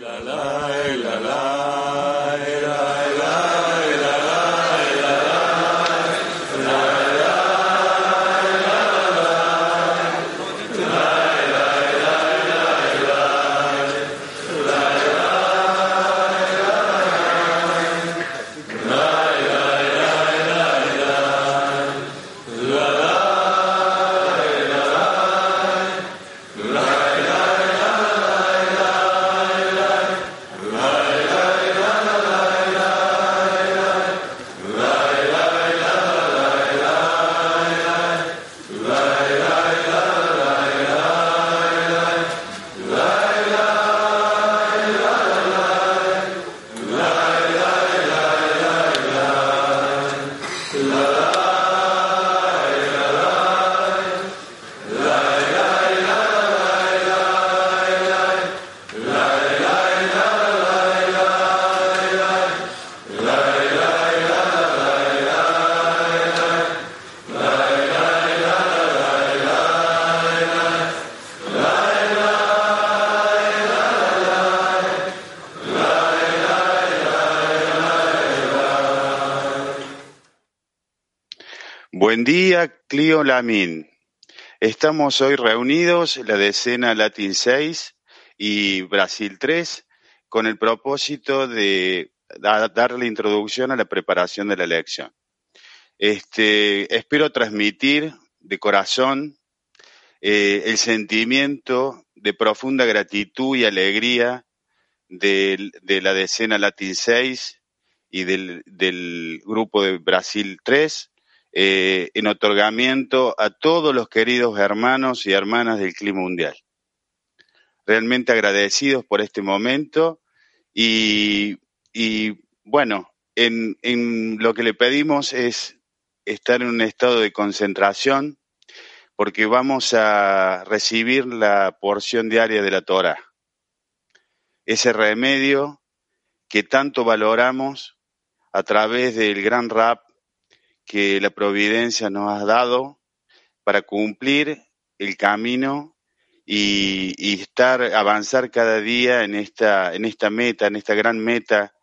la la la la Buen día, Clio Lamin. Estamos hoy reunidos, la decena Latin 6 y Brasil 3, con el propósito de dar la introducción a la preparación de la elección. Este, espero transmitir de corazón eh, el sentimiento de profunda gratitud y alegría de, de la decena Latin 6 y del, del grupo de Brasil 3 eh, en otorgamiento a todos los queridos hermanos y hermanas del clima mundial. Realmente agradecidos por este momento y, bueno, en, en lo que le pedimos es estar en un estado de concentración porque vamos a recibir la porción diaria de la Torah. Ese remedio que tanto valoramos a través del gran rap que la providencia nos ha dado para cumplir el camino y, y, estar, avanzar cada día en esta, en esta meta, en esta gran meta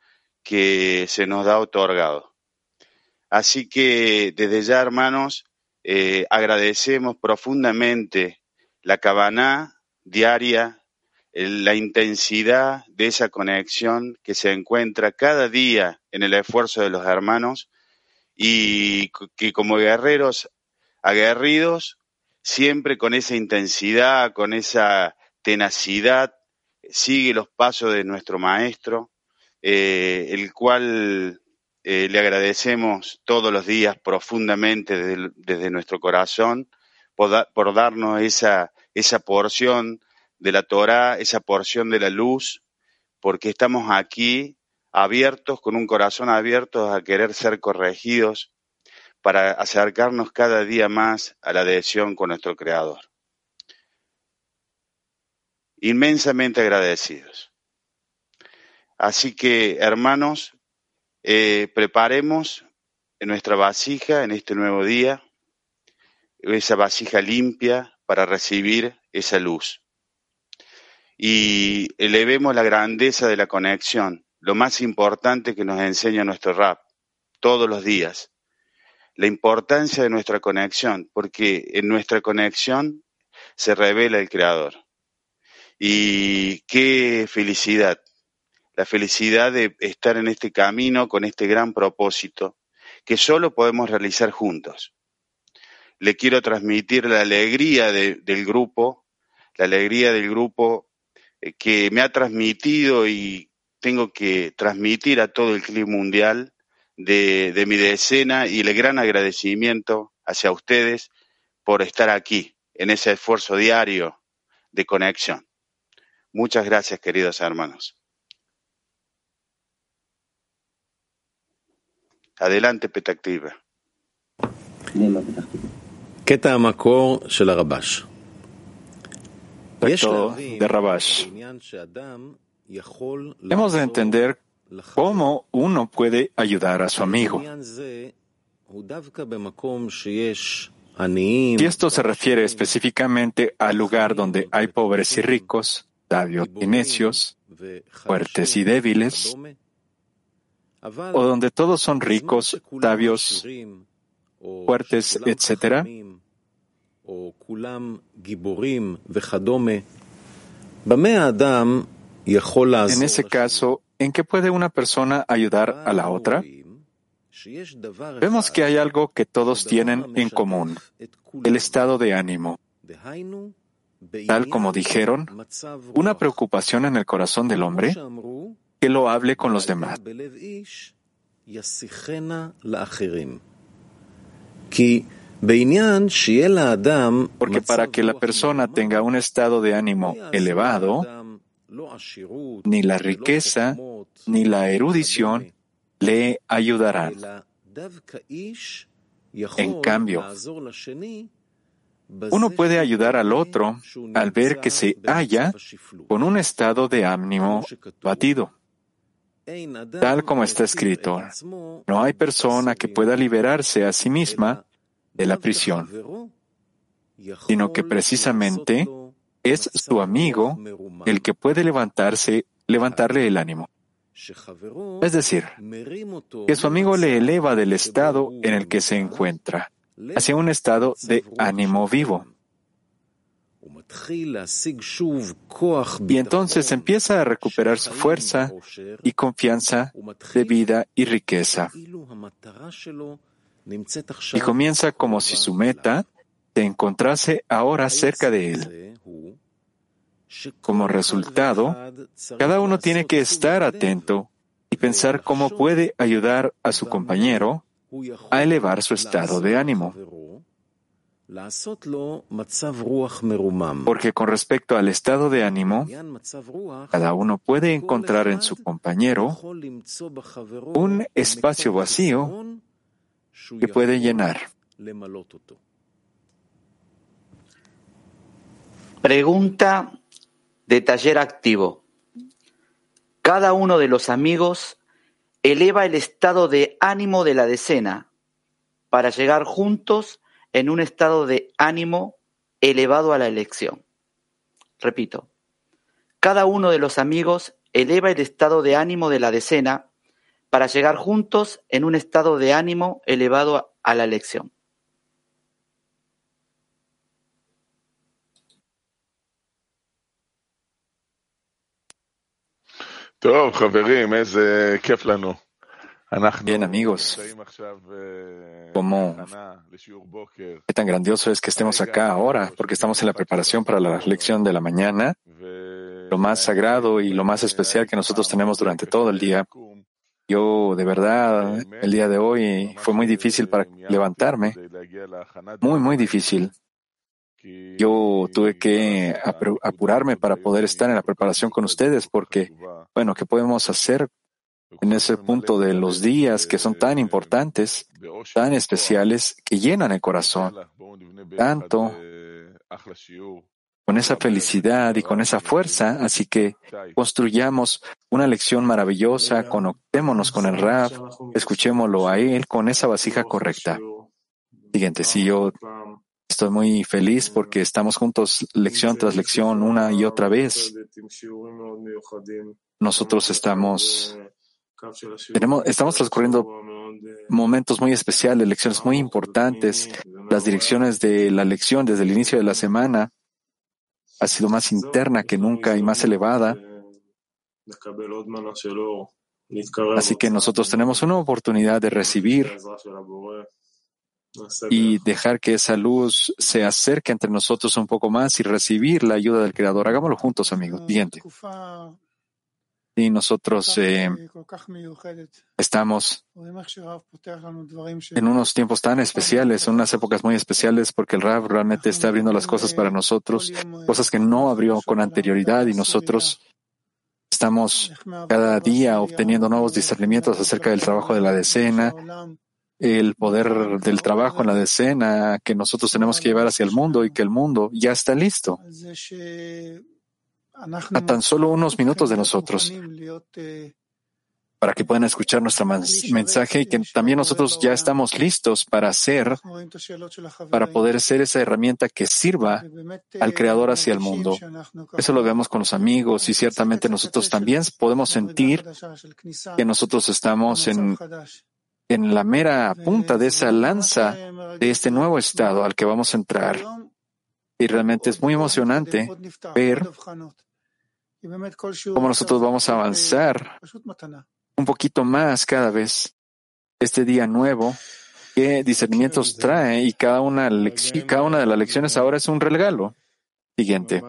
que se nos da otorgado. Así que desde ya, hermanos, eh, agradecemos profundamente la cabana diaria, la intensidad de esa conexión que se encuentra cada día en el esfuerzo de los hermanos y que como guerreros aguerridos, siempre con esa intensidad, con esa tenacidad, sigue los pasos de nuestro maestro, eh, el cual eh, le agradecemos todos los días profundamente desde, nuestro corazón por, por, darnos esa, esa porción de la Torah, esa porción de la luz, porque estamos aquí abiertos, con un corazón abierto a querer ser corregidos para acercarnos cada día más a la adhesión con nuestro Creador. Inmensamente agradecidos. Así que, hermanos, eh, preparemos en nuestra vasija en este nuevo día, esa vasija limpia para recibir esa luz. Y elevemos la grandeza de la conexión lo más importante que nos enseña nuestro rap todos los días, la importancia de nuestra conexión, porque en nuestra conexión se revela el Creador. Y qué felicidad, la felicidad de estar en este camino con este gran propósito que solo podemos realizar juntos. Le quiero transmitir la alegría de, del grupo, la alegría del grupo eh, que me ha transmitido y tengo que transmitir a todo el clima mundial de, de mi decena y el gran agradecimiento hacia ustedes por estar aquí en ese esfuerzo diario de conexión. Muchas gracias, queridos hermanos. Adelante, Petactiva. קטע המקור של הרבש. Texto de Rabash. Hemos de entender cómo uno puede ayudar a su amigo. Si esto se refiere específicamente al lugar donde hay pobres y ricos, sabios y necios, fuertes y débiles, o donde todos son ricos, sabios, fuertes, etc. En ese caso, ¿en qué puede una persona ayudar a la otra? Vemos que hay algo que todos tienen en común, el estado de ánimo. Tal como dijeron, una preocupación en el corazón del hombre que lo hable con los demás. Porque para que la persona tenga un estado de ánimo elevado, ni la riqueza ni la erudición le ayudarán. En cambio, uno puede ayudar al otro al ver que se halla con un estado de ánimo batido. Tal como está escrito, no hay persona que pueda liberarse a sí misma de la prisión, sino que precisamente es su amigo el que puede levantarse, levantarle el ánimo. Es decir, que su amigo le eleva del estado en el que se encuentra hacia un estado de ánimo vivo. Y entonces empieza a recuperar su fuerza y confianza de vida y riqueza. Y comienza como si su meta se encontrase ahora cerca de él. Como resultado, cada uno tiene que estar atento y pensar cómo puede ayudar a su compañero a elevar su estado de ánimo. Porque con respecto al estado de ánimo, cada uno puede encontrar en su compañero un espacio vacío que puede llenar. Pregunta de taller activo. Cada uno de los amigos eleva el estado de ánimo de la decena para llegar juntos en un estado de ánimo elevado a la elección. Repito, cada uno de los amigos eleva el estado de ánimo de la decena para llegar juntos en un estado de ánimo elevado a la elección. Bien, amigos, como qué tan grandioso es que estemos acá ahora, porque estamos en la preparación para la lección de la mañana, lo más sagrado y lo más especial que nosotros tenemos durante todo el día. Yo, de verdad, el día de hoy fue muy difícil para levantarme, muy, muy difícil. Yo tuve que apurarme para poder estar en la preparación con ustedes, porque, bueno, ¿qué podemos hacer en ese punto de los días que son tan importantes, tan especiales, que llenan el corazón, tanto con esa felicidad y con esa fuerza, así que construyamos una lección maravillosa, conectémonos con el Rab, escuchémoslo a él con esa vasija correcta. Siguiente, si yo estoy muy feliz porque estamos juntos lección tras lección una y otra vez. Nosotros estamos estamos transcurriendo momentos muy especiales, lecciones muy importantes. Las direcciones de la lección desde el inicio de la semana ha sido más interna que nunca y más elevada. Así que nosotros tenemos una oportunidad de recibir y dejar que esa luz se acerque entre nosotros un poco más y recibir la ayuda del Creador. Hagámoslo juntos, amigos. Siguiente. Y nosotros eh, estamos en unos tiempos tan especiales, unas épocas muy especiales, porque el Rab realmente está abriendo las cosas para nosotros, cosas que no abrió con anterioridad y nosotros estamos cada día obteniendo nuevos discernimientos acerca del trabajo de la decena, el poder del trabajo en la decena que nosotros tenemos que llevar hacia el mundo y que el mundo ya está listo a tan solo unos minutos de nosotros. para que puedan escuchar nuestro mensaje y que también nosotros ya estamos listos para hacer, para poder ser esa herramienta que sirva al Creador hacia el mundo. Eso lo vemos con los amigos y ciertamente nosotros también podemos sentir que nosotros estamos en, en la mera punta de esa lanza de este nuevo estado al que vamos a entrar. Y realmente es muy emocionante ver cómo nosotros vamos a avanzar un poquito más cada vez este día nuevo, qué discernimientos trae y cada una, cada una de las lecciones ahora es un regalo. Siguiente.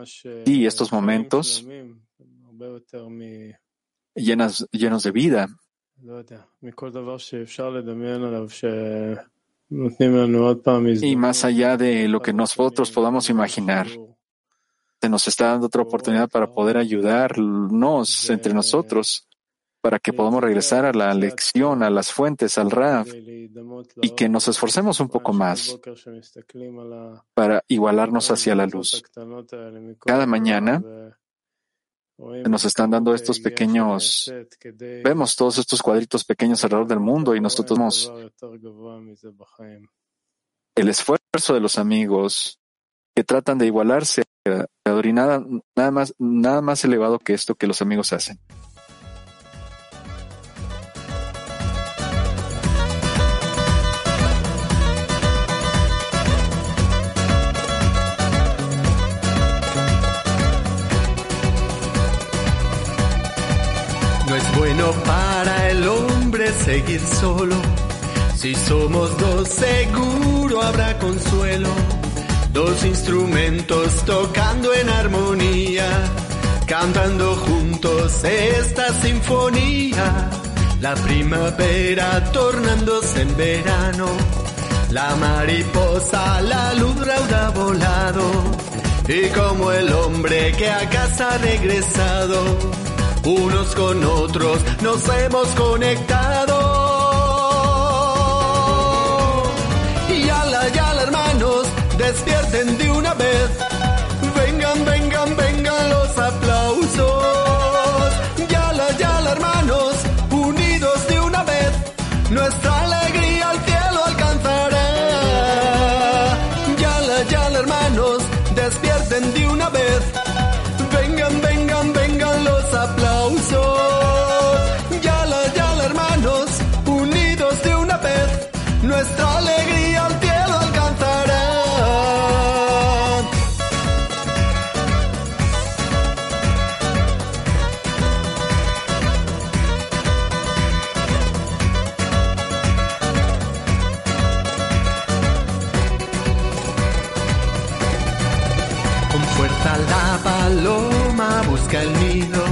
Y estos momentos llenos de vida. Y más allá de lo que nosotros podamos imaginar, se nos está dando otra oportunidad para poder ayudarnos entre nosotros para que podamos regresar a la lección, a las fuentes, al RAF, y que nos esforcemos un poco más para igualarnos hacia la luz. Cada mañana nos están dando estos pequeños, vemos todos estos cuadritos pequeños alrededor del mundo y nosotros vemos el esfuerzo de los amigos que tratan de igualarse a nada, nada más, nada más elevado que esto que los amigos hacen. Para el hombre seguir solo. Si somos dos, seguro habrá consuelo. Dos instrumentos tocando en armonía, cantando juntos esta sinfonía. La primavera tornándose en verano, la mariposa, la luz rauda volado. Y como el hombre que a casa ha regresado, unos con otros nos hemos conectado. Y ala, la hermanos, despierten de una vez. Vengan, vengan, vengan los aplausos. Busca el nido,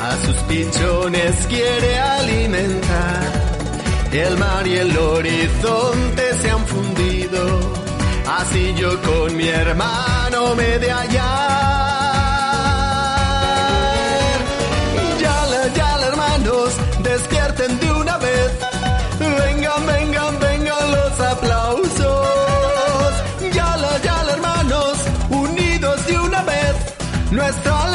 a sus pichones quiere alimentar. El mar y el horizonte se han fundido, así yo con mi hermano me de hallar. Yala, yala, hermanos, despierten de una vez. Vengan, vengan, vengan los aplausos. Yala, yala, hermanos, unidos de una vez. Nuestra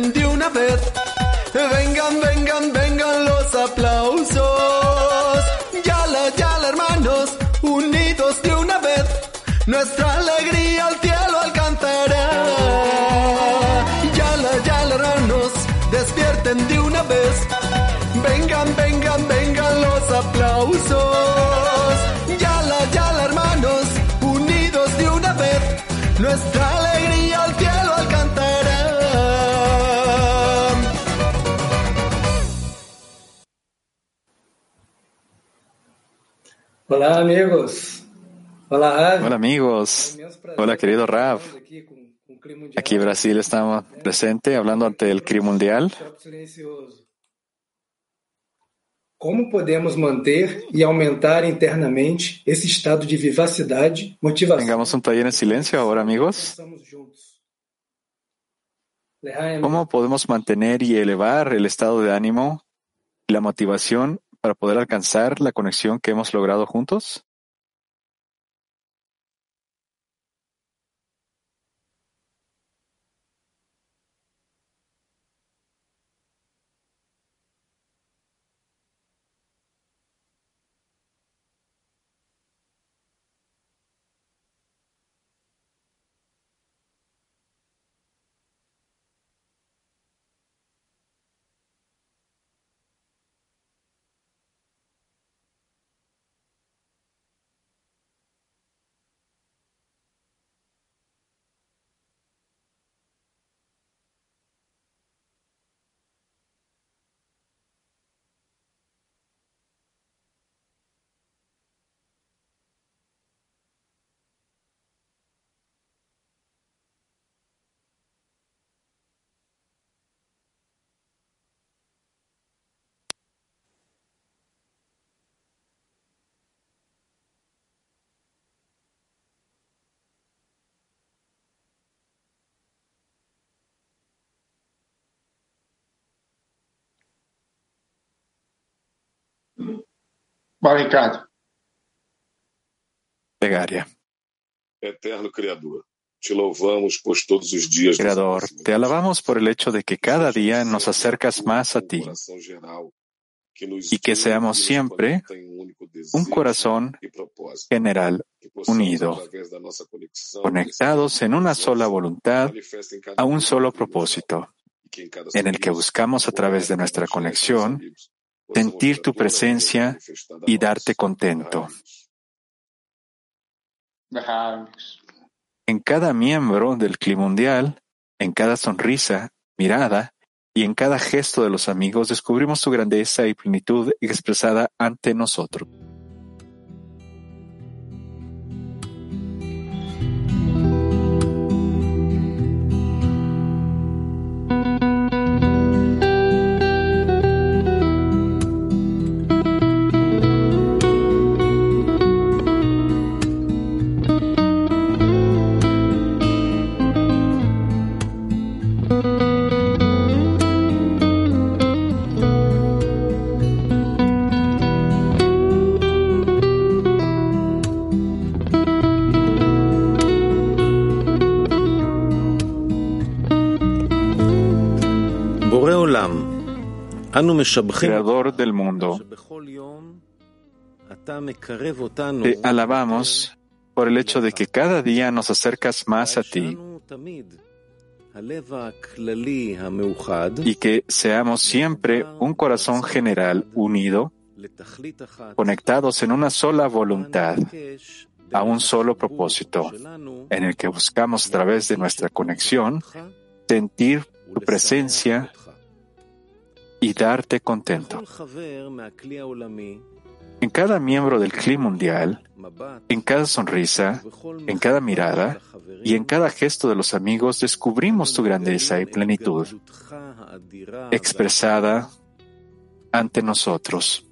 de una vez. Vengan, vengan, vengan los aplausos. Yala, yala, hermanos, unidos de una vez. Nuestra alegría al cielo alcanzará. Yala, yala, hermanos, despierten de una vez. Vengan, vengan, vengan los aplausos. Yala, yala, hermanos, unidos de una vez. Nuestra Hola amigos. Hola. Hola amigos. Hola querido Rav. Aquí Brasil estamos presente hablando ante el CRI mundial. Como podemos manter y aumentar internamente ese estado de vivacidad, motivación? Tengamos un taller en silencio ahora, amigos. ¿Cómo podemos mantener y elevar el estado de ánimo y la motivación para poder alcanzar la conexión que hemos logrado juntos? Os dias. Creador, te alabamos por el hecho de que cada día nos acercas más a ti y que seamos siempre un corazón general unido, conectados en una sola voluntad, a un solo propósito, en el que buscamos a través de nuestra conexión sentir tu presencia y darte contento. En cada miembro del clima mundial, en cada sonrisa, mirada y en cada gesto de los amigos descubrimos tu grandeza y plenitud expresada ante nosotros. Creador del mundo, te alabamos por el hecho de que cada día nos acercas más a ti. y que seamos siempre un corazón general unido, conectados en una sola voluntad, a un solo propósito, en el que buscamos a través de nuestra conexión sentir tu presencia y darte contento. En cada miembro del clima mundial, en cada sonrisa, en cada mirada y en cada gesto de los amigos descubrimos tu grandeza y plenitud expresada ante nosotros.